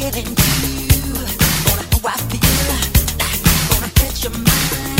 feeling you. Gonna know I feel. Gonna catch your mind.